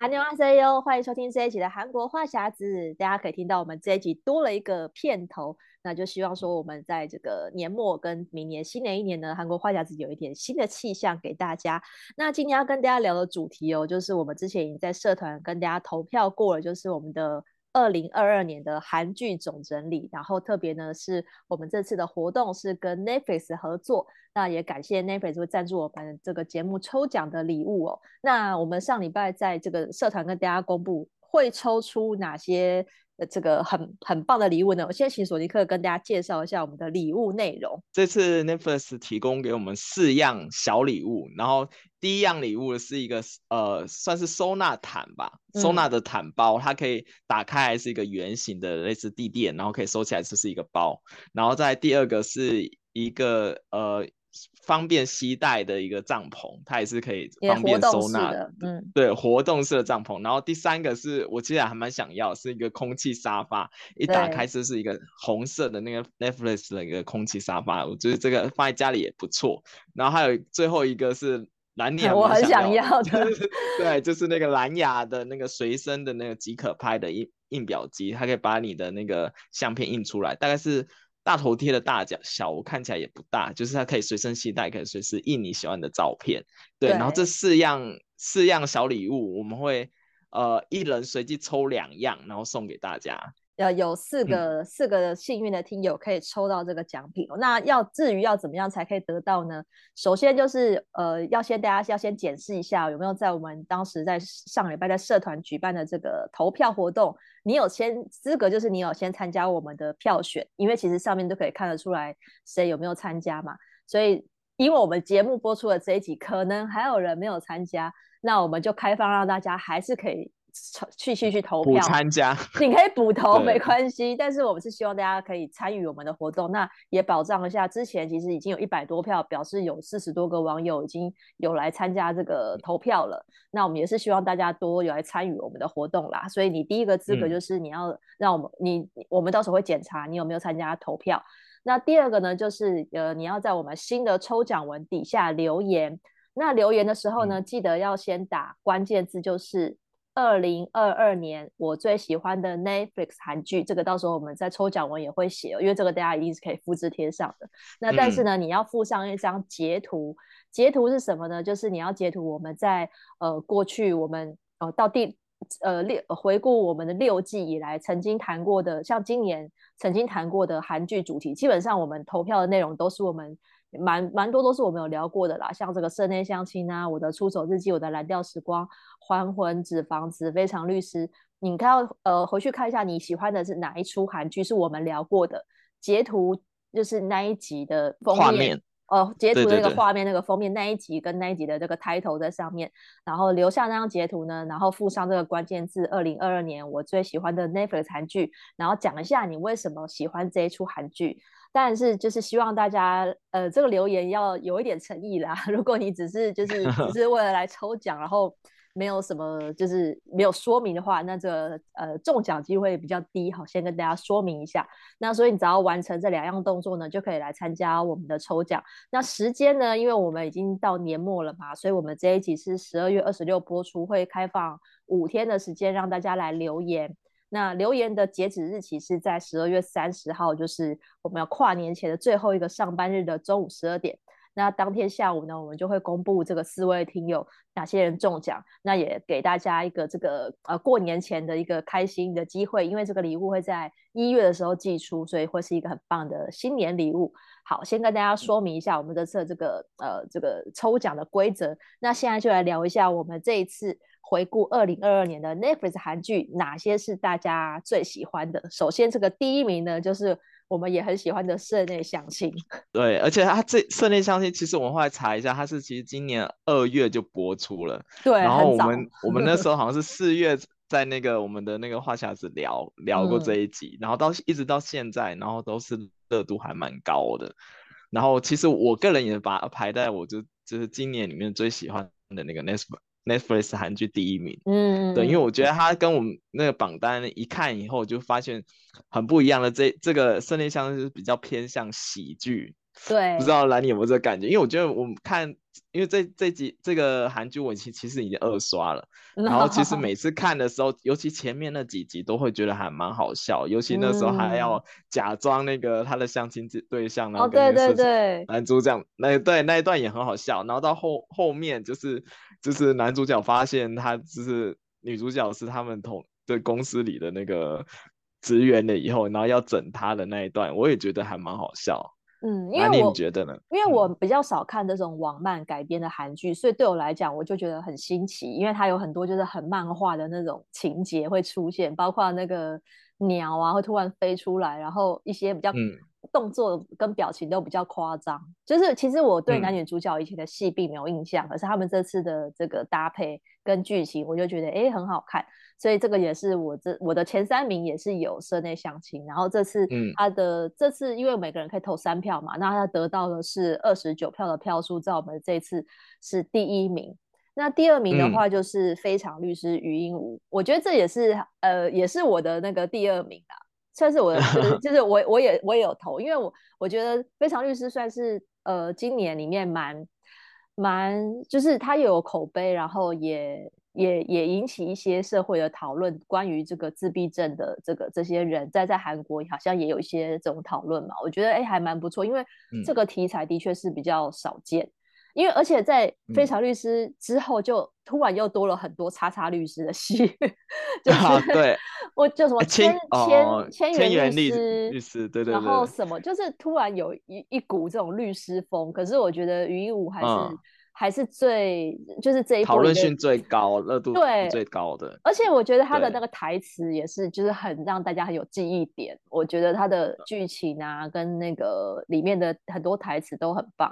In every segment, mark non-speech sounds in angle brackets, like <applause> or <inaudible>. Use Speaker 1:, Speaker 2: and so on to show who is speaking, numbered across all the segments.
Speaker 1: 兰尼哈塞哟，欢迎收听这一集的韩国话匣子。大家可以听到我们这一集多了一个片头。那就希望说，我们在这个年末跟明年新的一年呢，韩国话匣子有一点新的气象给大家。那今天要跟大家聊的主题哦，就是我们之前已经在社团跟大家投票过了，就是我们的二零二二年的韩剧总整理。然后特别呢，是我们这次的活动是跟 Netflix 合作，那也感谢 Netflix 会赞助我们这个节目抽奖的礼物哦。那我们上礼拜在这个社团跟大家公布会抽出哪些。这个很很棒的礼物呢，我先请索尼克跟大家介绍一下我们的礼物内容。
Speaker 2: 这次 Netflix 提供给我们四样小礼物，然后第一样礼物是一个呃，算是收纳毯吧，嗯、收纳的毯包，它可以打开来是一个圆形的类似地垫，然后可以收起来就是一个包。然后在第二个是一个呃。方便携带的一个帐篷，它也是可以方便收纳的。嗯，对，活动式的帐篷。然后第三个是我其实还蛮想要，是一个空气沙发。一打开就是一个红色的那个 Netflix 的一个空气沙发，我觉得这个放在家里也不错。然后还有最后一个是蓝 <laughs> 牙，
Speaker 1: 我很想要的。<laughs>
Speaker 2: 对，就是那个蓝牙的那个随身的那个即可拍的印印表机，它可以把你的那个相片印出来，大概是。大头贴的大小，我看起来也不大，就是它可以随身携带，可以随时印你喜欢的照片。对，对然后这四样四样小礼物，我们会呃一人随机抽两样，然后送给大家。
Speaker 1: 呃，有四个、嗯、四个幸运的听友可以抽到这个奖品。那要至于要怎么样才可以得到呢？首先就是呃，要先大家要先检视一下有没有在我们当时在上礼拜在社团举办的这个投票活动，你有先资格，就是你有先参加我们的票选，因为其实上面都可以看得出来谁有没有参加嘛。所以因为我们节目播出的这一集，可能还有人没有参加，那我们就开放让大家还是可以。去去去投票
Speaker 2: 参加，<laughs>
Speaker 1: 你可以补投没关系，但是我们是希望大家可以参与我们的活动，那也保障一下。之前其实已经有一百多票，表示有四十多个网友已经有来参加这个投票了。那我们也是希望大家多有来参与我们的活动啦。所以你第一个资格就是你要让我们、嗯、你我们到时候会检查你有没有参加投票。那第二个呢，就是呃你要在我们新的抽奖文底下留言。那留言的时候呢，嗯、记得要先打关键字，就是。二零二二年我最喜欢的 Netflix 韩剧，这个到时候我们在抽奖文也会写，因为这个大家一定是可以复制贴上的。那但是呢，你要附上一张截图，截图是什么呢？就是你要截图我们在呃过去我们呃到第呃六回顾我们的六季以来曾经谈过的，像今年曾经谈过的韩剧主题，基本上我们投票的内容都是我们。蛮蛮多都是我们有聊过的啦，像这个社内相亲啊，我的出手日记，我的蓝调时光，还魂、纸房子，非常律师，你看呃回去看一下你喜欢的是哪一出韩剧是我们聊过的，截图就是那一集的封面，面。哦，截图那个画面那个封面那一集跟那一集的这个 title 在上面，然后留下那张截图呢，然后附上这个关键字二零二二年我最喜欢的 Netflix 韩剧，然后讲一下你为什么喜欢这一出韩剧。但是就是希望大家，呃，这个留言要有一点诚意啦。<laughs> 如果你只是就 <laughs> 是只是为了来抽奖，然后没有什么就是没有说明的话，那这个呃中奖机会比较低。好，先跟大家说明一下。那所以你只要完成这两样动作呢，就可以来参加我们的抽奖。那时间呢，因为我们已经到年末了嘛，所以我们这一集是十二月二十六播出，会开放五天的时间让大家来留言。那留言的截止日期是在十二月三十号，就是我们要跨年前的最后一个上班日的中午十二点。那当天下午呢，我们就会公布这个四位听友哪些人中奖，那也给大家一个这个呃过年前的一个开心的机会，因为这个礼物会在一月的时候寄出，所以会是一个很棒的新年礼物。好，先跟大家说明一下我们这次这个呃这个抽奖的规则。那现在就来聊一下我们这一次回顾二零二二年的 Netflix 韩剧，哪些是大家最喜欢的？首先，这个第一名呢，就是我们也很喜欢的《室内相亲》。<laughs>
Speaker 2: 对，而且它这《室内相亲》，其实我们后来查一下，它是其实今年二月就播出了。
Speaker 1: 对，
Speaker 2: 然后我们 <laughs> 我们那时候好像是四月在那个我们的那个话匣子聊聊过这一集，嗯、然后到一直到现在，然后都是。热度还蛮高的，然后其实我个人也把它排在我就就是今年里面最喜欢的那个 Netflix Netflix 韩剧第一名。嗯，对，因为我觉得它跟我们那个榜单一看以后，就发现很不一样的。这这个《胜利相亲》是比较偏向喜剧。
Speaker 1: 对，
Speaker 2: 不知道兰妮有没有这个感觉？因为我觉得我们看，因为这这集这个韩剧我其其实已经二刷了，<laughs> 然后其实每次看的时候，尤其前面那几集都会觉得还蛮好笑，尤其那时候还要假装那个他的相亲对象，然后跟那个男主角，那对那一段也很好笑，然后到后后面就是就是男主角发现他就是女主角是他们同对公司里的那个职员了以后，然后要整他的那一段，我也觉得还蛮好笑。
Speaker 1: 嗯，因为我
Speaker 2: 觉得呢，
Speaker 1: 因为我比较少看这种网漫改编的韩剧，嗯，所以对我来讲，我就觉得很新奇，因为它有很多就是很漫画的那种情节会出现，包括那个鸟啊会突然飞出来，然后一些比较动作跟表情都比较夸张。嗯，就是其实我对男女主角以前的戏并没有印象，可，嗯，是他们这次的这个搭配跟剧情，我就觉得哎很好看。所以这个也是我这我的前三名也是有社内相亲，然后这次他的、嗯、这次因为每个人可以投三票嘛，那他得到的是二十九票的票数，在我们这次是第一名。那第二名的话就是非常律师余英禑，我觉得这也是呃也是我的那个第二名啊，算是我的就是 <laughs> 就是我我也我也有投，因为我我觉得非常律师算是呃今年里面蛮蛮就是他有口碑，然后也。也也引起一些社会的讨论，关于这个自闭症的这个这些人在在韩国好像也有一些这种讨论嘛。我觉得哎还蛮不错，因为这个题材的确是比较少见。嗯、因为而且在《非常律师》之后，就突然又多了很多叉叉律师的戏，嗯、<laughs> 就是、
Speaker 2: 啊、对，
Speaker 1: 我叫什么千千千元
Speaker 2: 元
Speaker 1: 律师
Speaker 2: 律师对对对，
Speaker 1: 然后什么就是突然有一一股这种律师风。可是我觉得于一武还是。嗯还是最就是这一部讨
Speaker 2: 论性最高、热度对最高的，
Speaker 1: 而且我觉得他的那个台词也是，就是很让大家很有记忆点。我觉得他的剧情啊，跟那个里面的很多台词都很棒，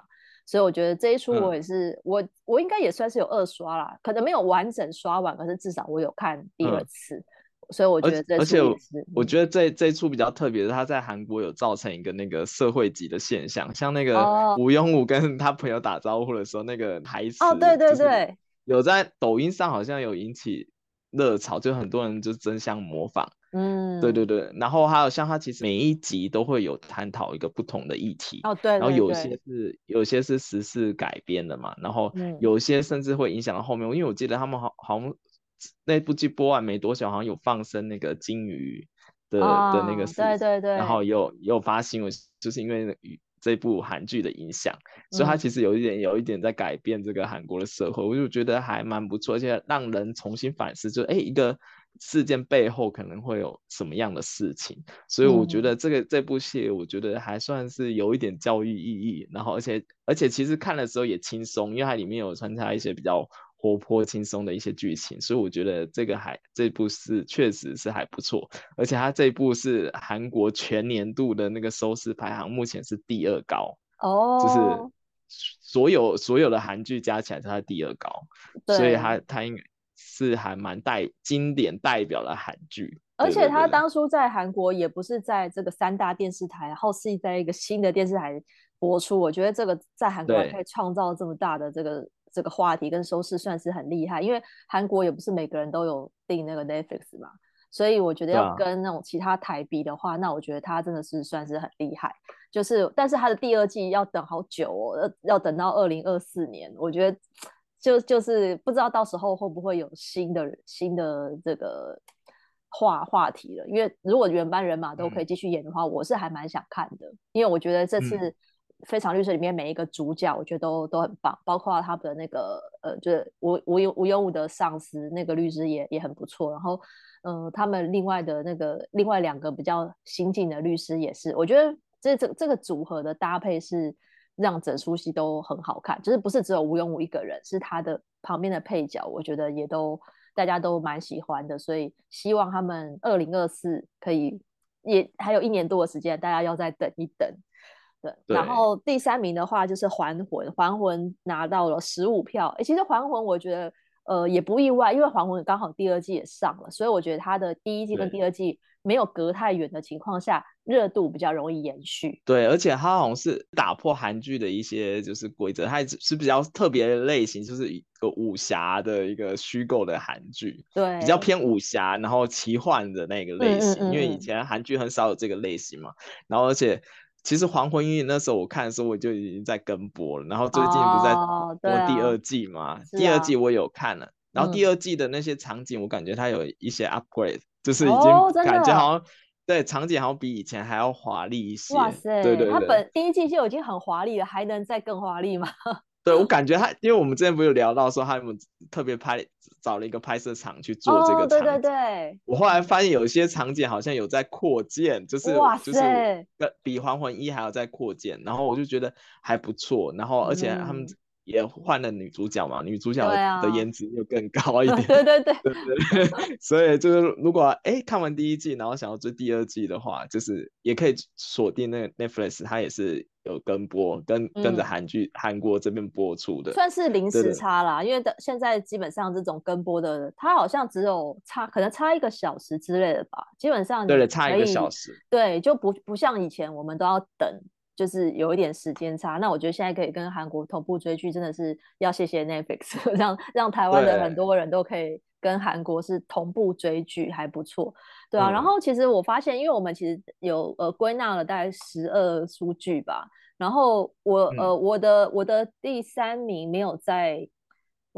Speaker 1: 所以我觉得这一出我也是，嗯、我我应该也算是有二刷啦，可能没有完整刷完，可是至少我有看第二次。嗯所以我觉得这，而且
Speaker 2: 我觉得这这一出比较特别的，他在韩国有造成一个那个社会级的现象，像那个禹英禑跟他朋友打招呼的时候，那个台词
Speaker 1: 哦，对对对，
Speaker 2: 有在抖音上好像有引起热潮，就很多人就争相模仿，嗯，对对对，然后还有像他其实每一集都会有探讨一个不同的议题，
Speaker 1: 哦对，
Speaker 2: 然后有些是有些是时事改编的嘛，然后有些甚至会影响到后面，因为我记得他们好好像。那部剧播完没多久，好像有放生那个金鱼的、哦、的那个事，
Speaker 1: 对对对，
Speaker 2: 然后有有发新闻，就是因为这部韩剧的影响，所以它其实有一点有一点在改变这个韩国的社会，嗯、我就觉得还蛮不错，而且让人重新反思，就哎一个事件背后可能会有什么样的事情，所以我觉得这个、嗯、这部戏我觉得还算是有一点教育意义，然后而且而且其实看的时候也轻松，因为它里面有穿插一些比较。活泼轻松的一些剧情，所以我觉得这个还这部是确实是还不错，而且它这部是韩国全年度的那个收视排行目前是第二高哦，就是所有所有的韩剧加起来它是第二高，所以它它应该是还蛮代经典代表的韩剧，
Speaker 1: 而且他当初在韩国也不是在这个三大电视台，然后是在一个新的电视台播出，我觉得这个在韩国可以创造这么大的这个。这个话题跟收视算是很厉害，因为韩国也不是每个人都有订那个 Netflix 嘛，所以我觉得要跟那种其他台比的话，啊、那我觉得他真的是算是很厉害。就是，但是他的第二季要等好久哦，要等到二零二四年。我觉得就就是不知道到时候会不会有新的新的这个话话题了。因为如果原班人马都可以继续演的话，嗯、我是还蛮想看的，因为我觉得这次。非常律师里面每一个主角，我觉得都都很棒，包括他的那个呃，就是无无无忧无的上司那个律师也也很不错。然后，嗯、呃，他们另外的那个另外两个比较新进的律师也是，我觉得这这这个组合的搭配是让整出戏都很好看，就是不是只有吴永武一个人，是他的旁边的配角，我觉得也都大家都蛮喜欢的，所以希望他们二零二四可以也还有一年多的时间，大家要再等一等。对，然后第三名的话就是《还魂》，《还魂》拿到了十五票。哎，其实《还魂》我觉得呃也不意外，因为《还魂》刚好第二季也上了，所以我觉得它的第一季跟第二季没有隔太远的情况下，热度比较容易延续。
Speaker 2: 对，而且它好像是打破韩剧的一些就是规则，它是比较特别的类型，就是一个武侠的一个虚构的韩剧，
Speaker 1: 对，
Speaker 2: 比较偏武侠，然后奇幻的那个类型，
Speaker 1: 嗯嗯嗯，
Speaker 2: 因为以前韩剧很少有这个类型嘛，然后而且。其实《黄昏》因为那时候我看的时候我就已经在跟播了，然后最近不是在播第二季嘛？第二季我有看了，然后第二季的那些场景我感觉它有一些 upgrade，、嗯、就是已经感觉好像、哦、对场景好像比以前还要华丽一些。哇塞！对对对，
Speaker 1: 它本第一季就已经很华丽了，还能再更华丽吗？<laughs>
Speaker 2: 对，我感觉他，因为我们之前不是有聊到说他们特别拍找了一个拍摄场去做这个场景。
Speaker 1: 哦，对对对。
Speaker 2: 我后来发现有些场景好像有在扩建，就是就是比还魂一还要再扩建，然后我就觉得还不错，然后而且他们。也换了女主角嘛，女主角的颜值又更高一 <laughs> 点。
Speaker 1: 对、啊、对对对，
Speaker 2: 对 <laughs> 所以就是如果哎、欸、看完第一季，然后想要追第二季的话，就是也可以锁定那个 Netflix，它也是有跟播，跟跟着韩剧韩国这边播出的，
Speaker 1: 算是临时差啦。因为的现在基本上这种跟播的，它好像只有差可能差一个小时之类的吧，基本上
Speaker 2: 对了，差一个小时，
Speaker 1: 对，就不不像以前我们都要等。就是有一点时间差，那我觉得现在可以跟韩国同步追剧，真的是要谢谢 Netflix，<laughs> 让让台湾的很多人都可以跟韩国是同步追剧，还不错，对啊。嗯、然后其实我发现，因为我们其实有呃归纳了大概十二出剧吧，然后我呃我的我的第三名没有在。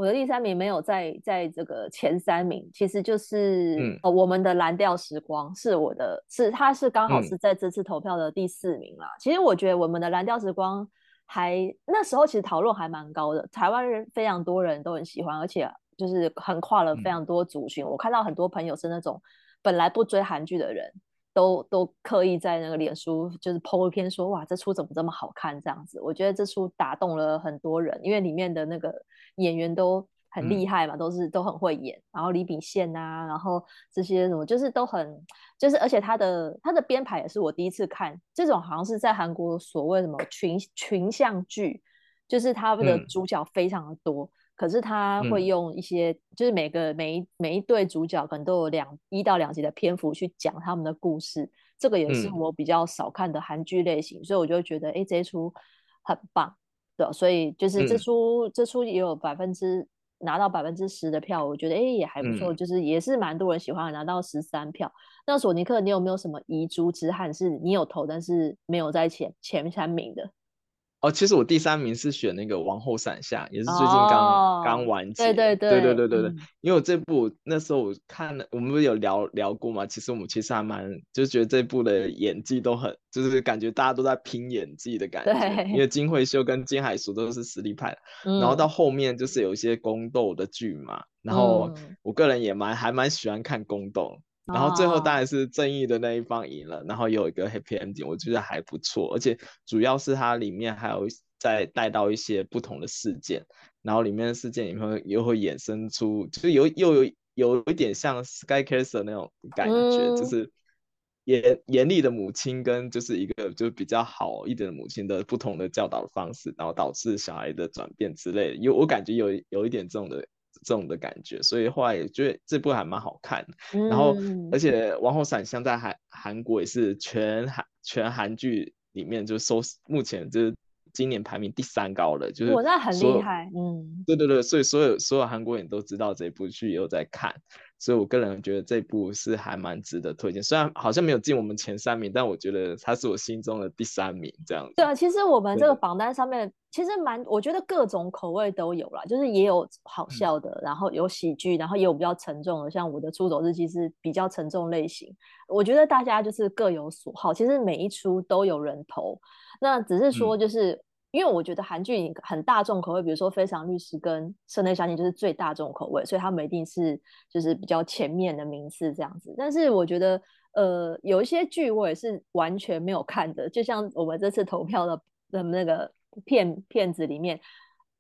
Speaker 1: 我的第三名没有在在这个前三名，其实就是、我们的蓝调时光是我的，是他是刚好是在这次投票的第四名啦。嗯、其实我觉得我们的蓝调时光还那时候其实讨论还蛮高的，台湾人非常多人都很喜欢，而且就是横跨了非常多族群。嗯、我看到很多朋友是那种本来不追韩剧的人。都都刻意在那个脸书就是 po 一篇说，哇，这出怎么这么好看这样子，我觉得这出打动了很多人，因为里面的那个演员都很厉害嘛，嗯、都是都很会演，然后李秉宪啊，然后这些什么就是都很就是，而且他的他的编排也是我第一次看这种，好像是在韩国所谓什么群群像剧，就是他们的主角非常的多。嗯可是他会用一些，嗯、就是每个每一每一对主角可能都有两一到两集的篇幅去讲他们的故事，这个也是我比较少看的韩剧类型，嗯、所以我就觉得，哎，这一出很棒，对，所以就是这出、嗯、这出也有百分之拿到百分之十的票，我觉得哎也还不错，嗯、就是也是蛮多人喜欢，拿到十三票。那索尼克，你有没有什么遗珠之憾，是你有投但是没有在前前三名的？
Speaker 2: 哦，其实我第三名是选那个《王后伞下》，也是最近刚刚、哦、完结。对对对对对对对。嗯、因为我这部那时候我看了，我们不是有聊聊过嘛？其实我们其实还蛮，就是觉得这部的演技都很，就是感觉大家都在拼演技的感觉。对因为金惠秀跟金海淑都是实力派，<laughs> 嗯、然后到后面就是有一些宫斗的剧嘛，然后我个人也蛮还蛮喜欢看宫斗。然后最后当然是正义的那一方赢了，oh. 然后有一个 happy ending，我觉得还不错。而且主要是它里面还有再带到一些不同的事件，然后里面的事件里面又会衍生出，就是有又有有一点像 Sky Castle 那种感觉，mm. 就是严严厉的母亲跟就是一个就比较好一点的母亲的不同的教导的方式，然后导致小孩的转变之类的。有我感觉有有一点这种的。这种的感觉，所以后来也觉得这部还蛮好看的。嗯、然后，而且《王后伞香》在韩韩国也是全韩全韩剧里面就收目前就是今年排名第三高的，就是
Speaker 1: 我那很厉害。嗯，
Speaker 2: 对对对，所以所有所有韩国人都知道这部剧，也有在看，所以我个人觉得这部是还蛮值得推荐。虽然好像没有进我们前三名，但我觉得它是我心中的第三名这样子。
Speaker 1: 对啊，其实我们这个榜单上面其实蛮，我觉得各种口味都有啦，就是也有好笑的，嗯、然后有喜剧，然后也有比较沉重的，像我的《出走日记》是比较沉重类型。我觉得大家就是各有所好，其实每一出都有人投，那只是说就是。因为我觉得韩剧很大众口味，比如说《非常律师》跟《社内相亲》就是最大众口味，所以他们一定是就是比较前面的名次这样子。但是我觉得，呃，有一些剧我也是完全没有看的，就像我们这次投票的的那个片片子里面，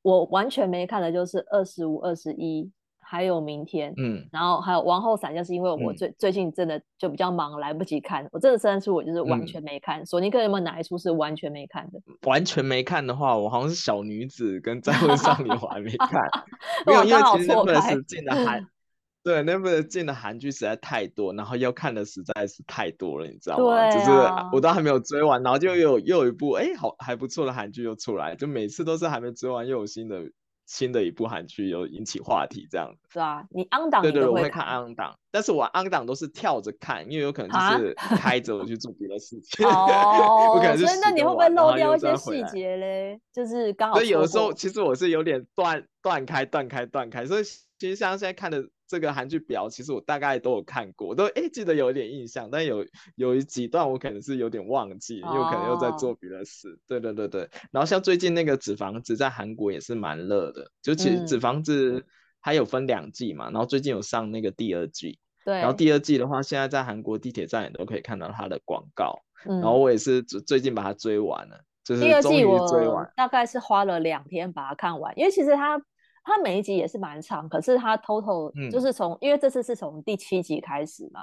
Speaker 1: 我完全没看的就是二十五、二十一。还有明天，嗯，然后还有王后伞，就是因为我最、嗯、最近真的就比较忙，来不及看。我这三出我就是完全没看。索尼克有没有哪一出是完全没看的？<laughs>
Speaker 2: 完全没看的话，我好像是小女子跟再婚少女我还没看。<laughs> 没有，因为其实 Netflix 进的韩，<laughs> 对 Netflix 进的韩剧实在太多，然后要看的实在是太多了，你知道吗？就是我都还没有追完，然后就又有又有一部哎好还不错的韩剧又出来，就每次都是还没追完又有新的。新的一部韩剧有引起话题，这样子
Speaker 1: 是啊，你 on 档
Speaker 2: 对对对，我会看 on 档，但是我 on 档都是跳着看，因为有可能就是开着我去做别的事情。<laughs>
Speaker 1: 哦，所以那你会不会漏掉一些细节嘞？就是刚好。
Speaker 2: 所以有的时候其实我是有点断断开、断开、断开，所以其实像现在看的。这个韩剧表其实我大概都有看过，都哎记得有一点印象，但有有一几段我可能是有点忘记，哦、因为可能又在做别的事。对对对对，然后像最近那个《纸房子》在韩国也是蛮热的，就其实《纸房子》它有分两季嘛，嗯、然后最近有上那个第二季。对。然后第二季的话，现在在韩国地铁站也都可以看到它的广告。嗯。然后我也是最近把它追完了，就是终于追完。
Speaker 1: 大概是花了两天把它看完，因为其实它。它每一集也是蛮长，可是它 total 就是从、嗯，因为这次是从第七集开始嘛，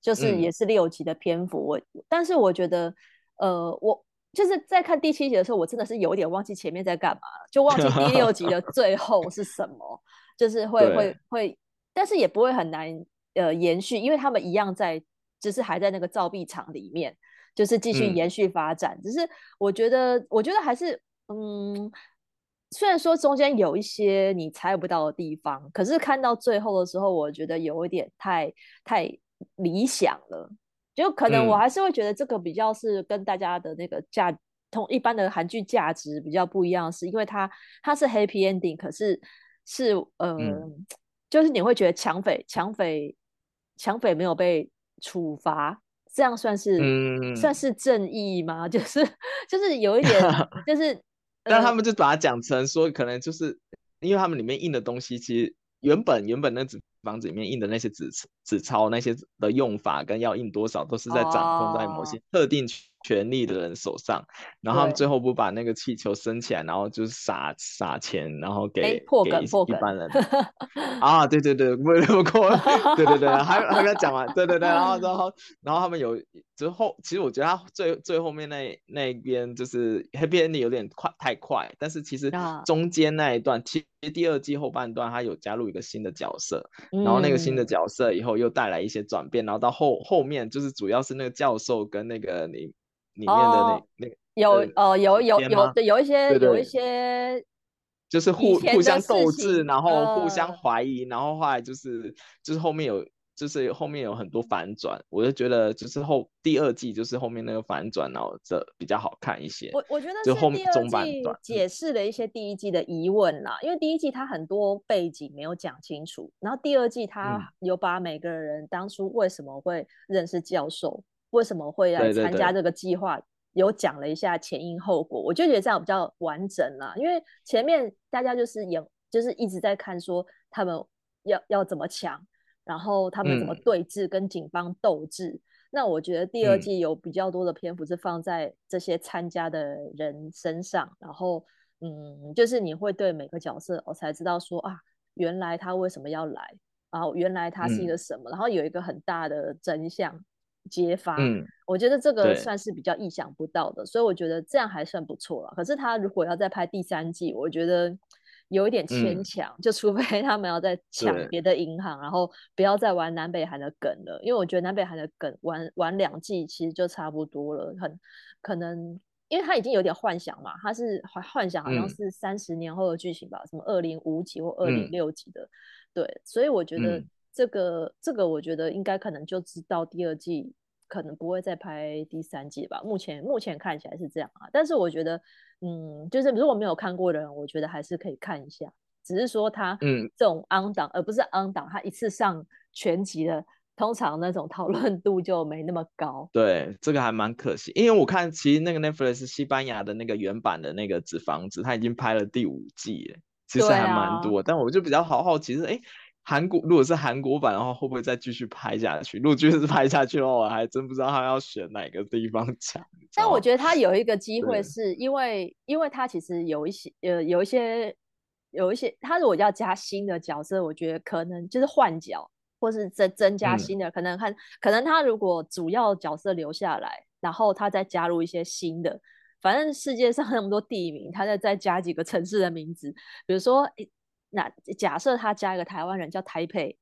Speaker 1: 就是也是六集的篇幅。我、嗯，但是我觉得，呃，我就是在看第七集的时候，我真的是有点忘记前面在干嘛，就忘记第六集的 <laughs> 最后是什么，就是会会会，但是也不会很难呃延续，因为他们一样在，只、就是还在那个造币厂里面，就是继续延续发展。嗯、只是我觉得，我觉得还是嗯。虽然说中间有一些你猜不到的地方，可是看到最后的时候，我觉得有一点太太理想了。就可能我还是会觉得这个比较是跟大家的那个价同一般的韩剧价值比较不一样，是因为它它是 happy ending，可是是呃、嗯，就是你会觉得抢匪抢匪抢匪没有被处罚，这样算是、嗯、算是正义吗？<laughs> 就是就是有一点 <laughs> 就是。
Speaker 2: 但他们就把它讲成说，可能就是因为他们里面印的东西，其实原本原本那纸房子里面印的那些纸纸钞那些的用法跟要印多少，都是在掌控在某些特定权力的人手上。然后他们最后不把那个气球升起来，然后就是撒撒钱，然后给、欸、破梗破梗一般人。<laughs> 啊，对对对，没过，对对对，还还没有讲完，对对对，然后然后然后他们有。之后，其实我觉得他最最后面那那一边就是 happy ending 有点快太快，但是其实中间那一段，其实第二季后半段他有加入一个新的角色，嗯、然后那个新的角色以后又带来一些转变，然后到后后面就是主要是那个教授跟那个里里面的那、哦、那个
Speaker 1: 有呃有有有对有一些有一些
Speaker 2: 就是互互相斗智，然后互相怀疑、呃，然后后来就是就是后面有。就是后面有很多反转，我就觉得就是后第二季就是后面那个反转，然后这比较好看一些。
Speaker 1: 我我觉得是第二季解释了一些第一季的疑问啦，因为第一季它很多背景没有讲清楚，然后第二季它有把每个人当初为什么会认识教授，为什么会来参加这个计划，有讲了一下前因后果，我就觉得这样比较完整啦。因为前面大家就是演，就是一直在看说他们要要怎么抢。然后他们怎么对峙，跟警方斗智、嗯？那我觉得第二季有比较多的篇幅是放在这些参加的人身上。嗯、然后，嗯，就是你会对每个角色，我才知道说啊，原来他为什么要来，然后原来他是一个什么，嗯、然后有一个很大的真相揭发。嗯，我觉得这个算是比较意想不到的，所以我觉得这样还算不错了。可是他如果要再拍第三季，我觉得。有一点牵强、嗯，就除非 <laughs> 他们要再抢别的银行，然后不要再玩南北韩的梗了，因为我觉得南北韩的梗玩玩两季其实就差不多了，很可能，因为他已经有点幻想嘛，他是幻想好像是三十年后的剧情吧，嗯、什么二零五几或二零六几的、嗯，对，所以我觉得这个这个我觉得应该可能就知道第二季可能不会再拍第三季吧。目前目前看起来是这样啊，但是我觉得，嗯，就是如果没有看过的人，我觉得还是可以看一下。只是说他嗯，这种 on 档，而不是 on 档，他一次上全集的，通常那种讨论度就没那么高。
Speaker 2: 对，这个还蛮可惜，因为我看其实那个 Netflix 西班牙的那个原版的那个纸房子，他已经拍了第五季了，其实还蛮多。啊、但我就比较好好奇是，哎。韩国如果是韩国版的话，会不会再继续拍下去？如果继续拍下去的话，我还真不知道他要选哪个地方讲。
Speaker 1: 但我觉得他有一个机会，是因为因为他其实有一些呃有一些有一些，他如果要加新的角色，我觉得可能就是换角，或是增增加新的，嗯、可能看可能他如果主要角色留下来，然后他再加入一些新的，反正世界上那么多地名，他再再加几个城市的名字，比如说。那假设他加一个台湾人叫台北，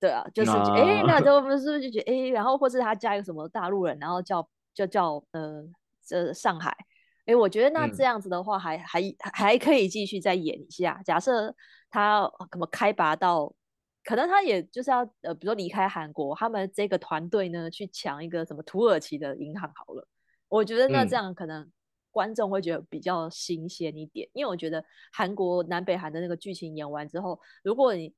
Speaker 1: 对啊，就是哎，那都不 <laughs> 是不是就觉得哎，然后或是他加一个什么大陆人，然后叫就叫呃这上海，哎，我觉得那这样子的话还、嗯、还还可以继续再演一下。假设他怎么开拔到，可能他也就是要呃，比如说离开韩国，他们这个团队呢去抢一个什么土耳其的银行好了，我觉得那这样可能。嗯观众会觉得比较新鲜一点，因为我觉得韩国南北韩的那个剧情演完之后，如果你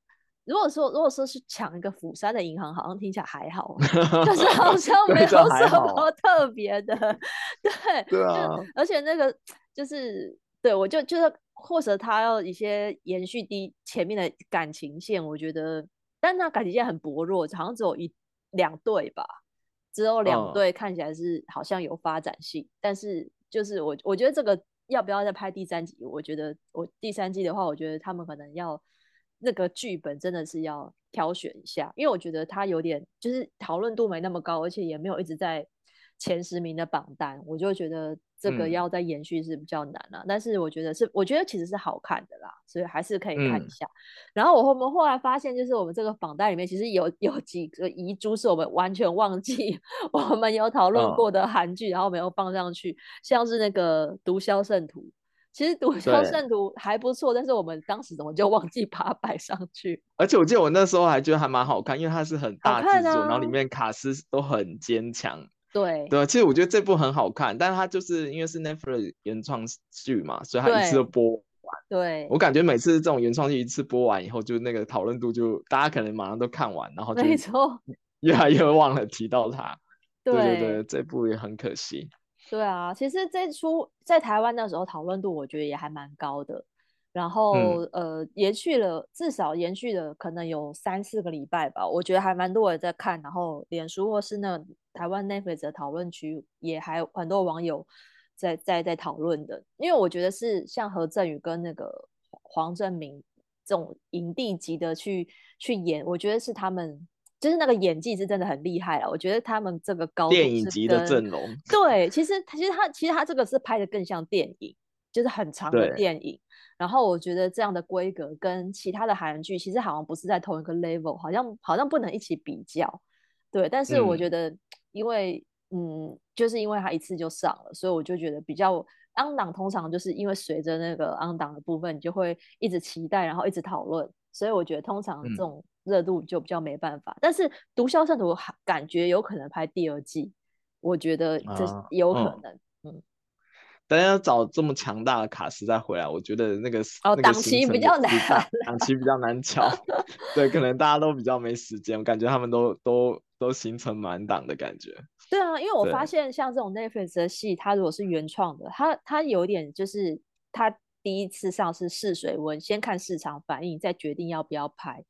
Speaker 1: 如果说如果说是抢一个釜山的银行，好像听起来还好，<laughs> 就是好像 <laughs> 没有什么特别的，<laughs> 对对啊，而且那个就是对我就就是或者他要一些延续第前面的感情线，我觉得，但那感情线很薄弱，好像只有一两对吧，只有两对看起来是好像有发展性，但是。就是我，我觉得这个要不要再拍第三集？我觉得我第三季的话，我觉得他们可能要那个剧本真的是要挑选一下，因为我觉得他有点就是讨论度没那么高，而且也没有一直在前十名的榜单，我就觉得。这个要再延续是比较难了，啊，嗯，但是我觉得是，我觉得其实是好看的啦，所以还是可以看一下。嗯，然后我们后来发现，就是我们这个榜单里面，其实有有几个遗珠是我们完全忘记 <laughs> 我们有讨论过的韩剧，哦，然后没有放上去，像是那个《毒枭圣徒》，其实《毒枭圣徒》还不错，但是我们当时怎么就忘记把它摆上去？
Speaker 2: 而且我记得我那时候还觉得还蛮好看，因为它是很大制作，啊，然后里面卡斯都很坚强。
Speaker 1: 对
Speaker 2: 对，其实我觉得这部很好看，但是它就是因为是 Netflix 原创剧嘛，所以它一次都播完。
Speaker 1: 对，
Speaker 2: 我感觉每次这种原创剧一次播完以后，就那个讨论度就大家可能马上都看完，然后就没错，<laughs> 越来越忘了提到它。对对对，这部也很可惜。
Speaker 1: 对啊，其实这出在台湾那时候讨论度我觉得也还蛮高的。然后、嗯、呃，延续了至少延续了可能有三四个礼拜吧，我觉得还蛮多人在看。然后脸书或是那台湾 Netflix 的讨论区也还有很多网友在在在讨论的。因为我觉得是像何振宇跟那个黄正明这种影帝级的去去演，我觉得是他们就是那个演技是真的很厉害了。我觉得他们这个高
Speaker 2: 电影级的阵容。
Speaker 1: 对，其实其实他其实他这个是拍的更像电影，就是很长的电影。然后我觉得这样的规格跟其他的韩剧其实好像不是在同一个 level，好像好像不能一起比较，对。但是我觉得，因为嗯，嗯，就是因为它一次就上了，所以我就觉得比较 on 档，通常就是因为随着那个 on 档的部分，你就会一直期待，然后一直讨论，所以我觉得通常这种热度就比较没办法。嗯、但是《毒枭圣徒》感觉有可能拍第二季，我觉得这有可能，啊、嗯。嗯
Speaker 2: 但要找这么强大的卡司再回来，我觉得那个
Speaker 1: 哦，档期比较难，
Speaker 2: 档期比较难抢。对，可能大家都比较没时间，我感觉他们都都都行程满档的感觉。
Speaker 1: 对啊，因为我发现像这种 Netflix 的戏，它如果是原创的，它它有点就是它第一次上是试水温，先看市场反应，再决定要不要拍。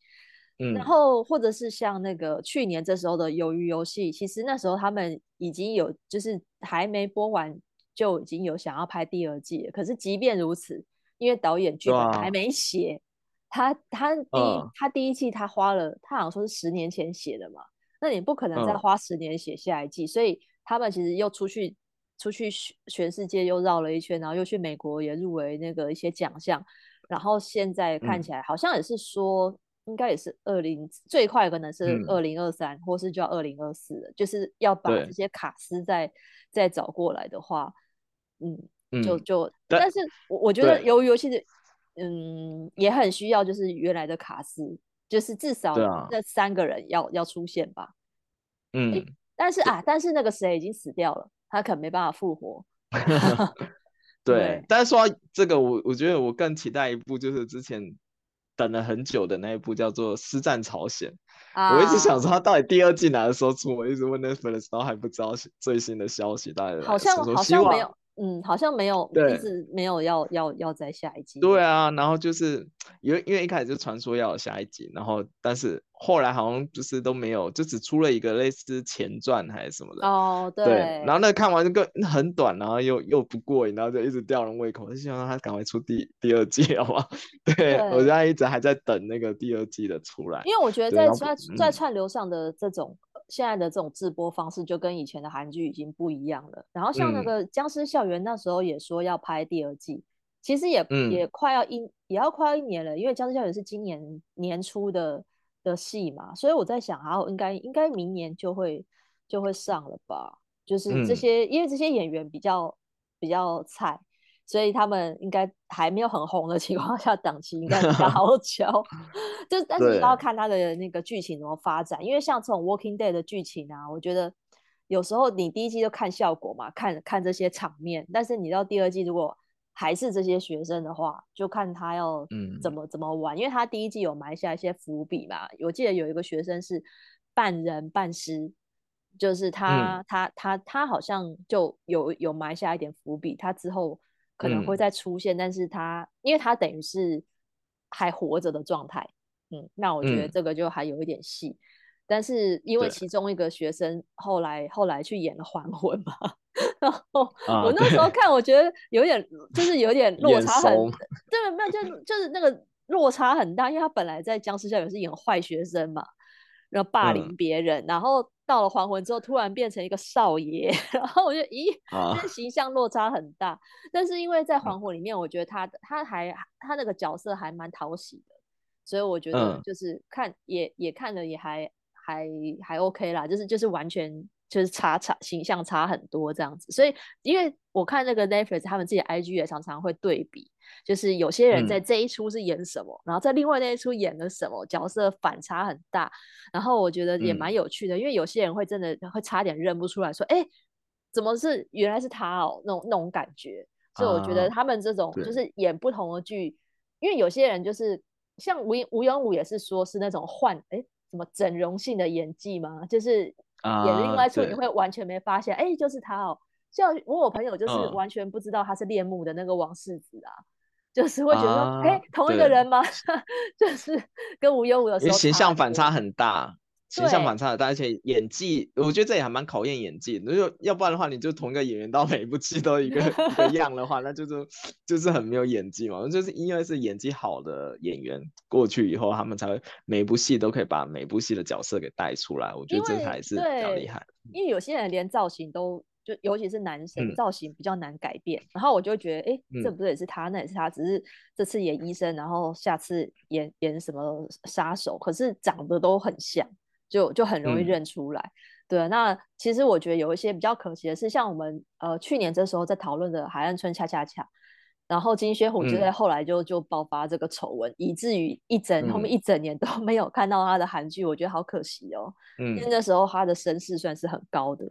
Speaker 1: 嗯，然后或者是像那个去年这时候的《鱿鱼游戏》，其实那时候他们已经有就是还没播完。就已经有想要拍第二季了，可是即便如此，因为导演剧本还没写，啊、他他第他第一季他花了，他好像说是十年前写的嘛，那你不可能再花十年写下一季，嗯、所以他们其实又出去出去全世界又绕了一圈，然后又去美国也入围那个一些奖项，然后现在看起来好像也是说，嗯、应该也是二零最快可能是二。零二三，或是就要二零二四了，就是要把这些卡司再再找过来的话。嗯，就就，但，但是我我觉得由于游戏的，嗯，也很需要就是原来的卡斯，就是至少那三个人要、啊、要出现吧。
Speaker 2: 嗯，
Speaker 1: 但是啊，但是那个谁已经死掉了，他可能没办法复活。<laughs> <laughs>
Speaker 2: 对，对，但是说这个，我我觉得我更期待一部，就是之前等了很久的那一部，叫做《师战朝鲜》。啊、我一直想说，他到底第二季哪个时候出？我一直问那粉丝，然后还不知道最新的消息，大概
Speaker 1: 好像好像没有。嗯，好像没有，一直没有要要要在下一集。
Speaker 2: 对啊，然后就是因为因为一开始就传说要有下一集，然后但是后来好像就是都没有，就只出了一个类似前传还是什么的。
Speaker 1: 哦，对。
Speaker 2: 对，然后那看完就个很短，然后又又不过瘾，然后就一直吊人胃口，就希望他赶快出第第二季，好吗？<laughs> 对，对我现在一直还在等那个第二季的出来。
Speaker 1: 因为我觉得在在在串流上的这种。现在的这种直播方式就跟以前的韩剧已经不一样了。然后像那个《僵尸校园》那时候也说要拍第二季，嗯、其实也、嗯、也快要一也要快要一年了，因为《僵尸校园》是今年年初的的戏嘛，所以我在想，然后应该应该明年就会就会上了吧？就是这些，嗯、因为这些演员比较比较菜。所以他们应该还没有很红的情况 <laughs> 下，档期应该比较 <laughs> 好敲。就但是你要看他的那个剧情怎么发展，因为像这种《Walking Dead》的剧情啊，我觉得有时候你第一季就看效果嘛，看看这些场面。但是你到第二季如果还是这些学生的话，就看他要怎么、嗯、怎么玩，因为他第一季有埋下一些伏笔嘛。我记得有一个学生是半人半尸，就是他、嗯、他他他好像就有有埋下一点伏笔，他之后。可能会再出现，嗯、但是他因为他等于是还活着的状态，嗯，那我觉得这个就还有一点戏。嗯、但是因为其中一个学生后来后来去演了还魂嘛，然后我那时候看，我觉得有点就是有点 <laughs> 落差很，对，没有就就是那个落差很大，因为他本来在僵尸校园是演坏学生嘛，然后霸凌别人，嗯、然后。到了黄昏之后，突然变成一个少爷，<laughs> 然后我就咦，这形象落差很大。啊、但是因为在黄昏里面，我觉得他他还他那个角色还蛮讨喜的，所以我觉得就是看、嗯、也也看了也还还还 OK 啦，就是就是完全。就是差差形象差很多这样子，所以因为我看那个 Netflix 他们自己 IG 也常常会对比，就是有些人在这一出是演什么，嗯、然后在另外那一出演了什么角色反差很大，然后我觉得也蛮有趣的，嗯、因为有些人会真的会差点认不出来说，哎，怎么是原来是他哦，那种那种感觉，所以我觉得他们这种就。是演不同的剧，啊、因为有些人就是像吴吴永武也是说是那种换哎什么整容性的演技嘛，就是。演另外一出你会完全没发现，哎、uh, 欸，就是他哦。像我我朋友就是完全不知道他是恋慕的那个王世子啊，uh, 就是会觉得说，哎、uh, 欸，同一个人吗？<laughs> 就是跟无忧无的时候，
Speaker 2: 形象反差很大。形象反差很大，而且演技，我觉得这也还蛮考验演技。如果要不然的话，你就同一个演员到每一部戏都一个 <laughs> 一个样的话，那就是就是很没有演技嘛。就是因为是演技好的演员过去以后，他们才会每一部戏都可以把每部戏的角色给带出来。我觉得这才是比较厉害。
Speaker 1: 因为有些人连造型都就，尤其是男生、嗯、造型比较难改变。然后我就觉得，哎、欸，这不是也是他，那也是他，只是这次演医生，然后下次演演什么杀手，可是长得都很像。就就很容易认出来，嗯、对。那其实我觉得有一些比较可惜的是，像我们呃去年这时候在讨论的《海岸村恰恰恰》，然后金宣虎就在后来就、嗯、就爆发这个丑闻，以至于一整后面一整年都 <laughs> 没有看到他的韩剧，我觉得好可惜哦。嗯，因为那时候他的声势算是很高的。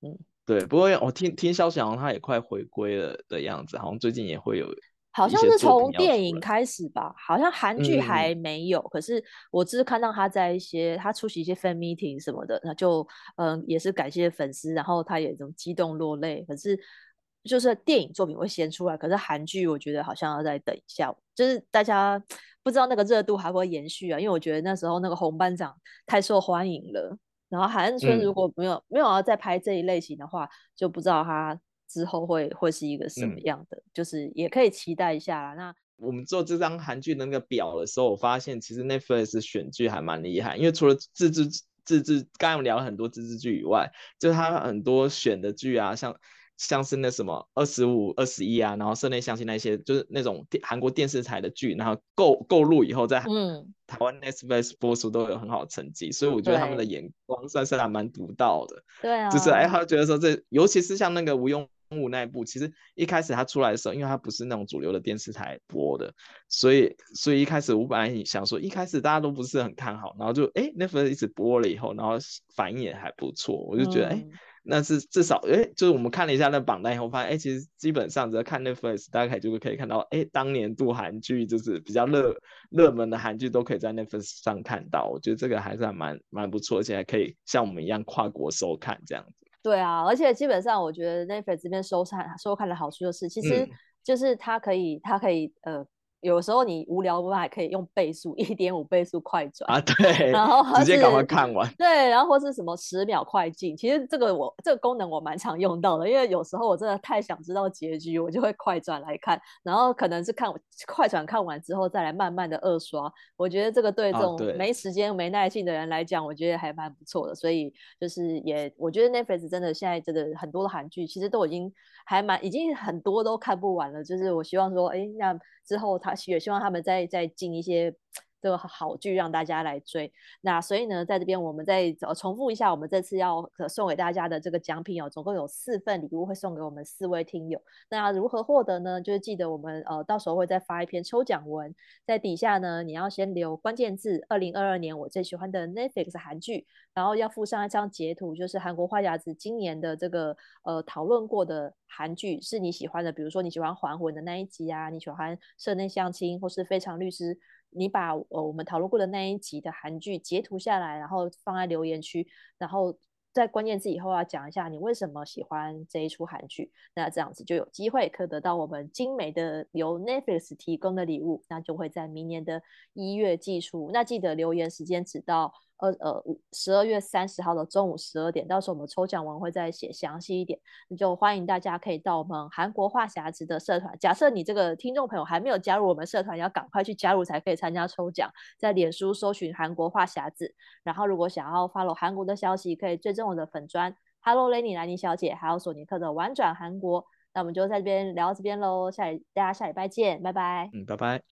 Speaker 1: 嗯，
Speaker 2: 对。不过我听听消息，好像他也快回归了的样子，好像最近也会有。
Speaker 1: 好像是从电影开始吧，好像韩剧还没有。嗯、可是我只是看到他在一些他出席一些 fan meeting 什么的，那就嗯也是感谢粉丝，然后他也这种激动落泪。可是就是电影作品会先出来，可是韩剧我觉得好像要再等一下，就是大家不知道那个热度还会延续啊。因为我觉得那时候那个红班长太受欢迎了，然后海岸村如果没有、嗯、没有要再拍这一类型的话，就不知道他。之后会会是一个什么样的？嗯、就是也可以期待一下啦。那
Speaker 2: 我们做这张韩剧的那个表的时候，我发现其实 Netflix 选剧还蛮厉害，因为除了自制自制，刚刚我们聊了很多自制剧以外，就是他很多选的剧啊，像。像是那什么二十五、二十一啊，然后社内相亲那些，就是那种电韩国电视台的剧，然后购购入以后在嗯台湾 Netflix 播出都有很好的成绩，所以我觉得他们的眼光算是还蛮独到的。
Speaker 1: 对啊，
Speaker 2: 就是哎，他觉得说这，尤其是像那个吴庸物那一部，其实一开始它出来的时候，因为它不是那种主流的电视台播的，所以所以一开始我本来想说，一开始大家都不是很看好，然后就哎，Netflix 一直播了以后，然后反应也还不错，我就觉得哎。嗯那是至少，哎，就是我们看了一下那榜单以后，发现，哎，其实基本上只要看 Netflix，大概就可以看到，哎，当年度韩剧就是比较热热门的韩剧都可以在 Netflix 上看到。我觉得这个还是还蛮蛮不错，而且还可以像我们一样跨国收看这样子。
Speaker 1: 对啊，而且基本上我觉得 Netflix 这边收看收看的好处就是，其实就是它可以、嗯、它可以呃。有时候你无聊的话，还可以用倍速一点五倍速快转
Speaker 2: 啊，对，
Speaker 1: 然后
Speaker 2: 直接赶快看完。
Speaker 1: 对，然后或是什么十秒快进，其实这个我这个功能我蛮常用到的，因为有时候我真的太想知道结局，我就会快转来看，然后可能是看快转看完之后再来慢慢的二刷。我觉得这个对这种没时间、没耐性的人来讲，我觉得还蛮不错的。所以就是也，我觉得 Netflix 真的现在真的很多的韩剧其实都已经还蛮已经很多都看不完了。就是我希望说，哎，那。之后，他也希望他们再再进一些这个好剧让大家来追。那所以呢，在这边我们再重复一下，我们这次要送给大家的这个奖品哦，总共有四份礼物会送给我们四位听友。那如何获得呢？就是记得我们呃到时候会再发一篇抽奖文，在底下呢，你要先留关键字“二零二二年我最喜欢的 Netflix 韩剧”，然后要附上一张截图，就是韩国话匣子今年的这个呃讨论过的。韩剧是你喜欢的，比如说你喜欢《还魂》的那一集啊，你喜欢《社内相亲》或是《非常律师》，你把呃我们讨论过的那一集的韩剧截图下来，然后放在留言区，然后在关键字以后要讲一下你为什么喜欢这一出韩剧，那这样子就有机会可得到我们精美的由 Netflix 提供的礼物，那就会在明年的一月寄出，那记得留言时间只到。呃呃，十二月三十号的中午十二点，到时候我们抽奖完会再写详细一点，那就欢迎大家可以到我们韩国话匣子的社团。假设你这个听众朋友还没有加入我们社团，要赶快去加入才可以参加抽奖。在脸书搜寻韩国话匣子，然后如果想要 follow 韩国的消息，可以追踪我的粉专 Hello Lenny 兰妮小姐，还有索尼克的玩转韩国。那我们就在这边聊到这边喽，下大家下礼拜见，拜拜。
Speaker 2: 嗯，拜拜。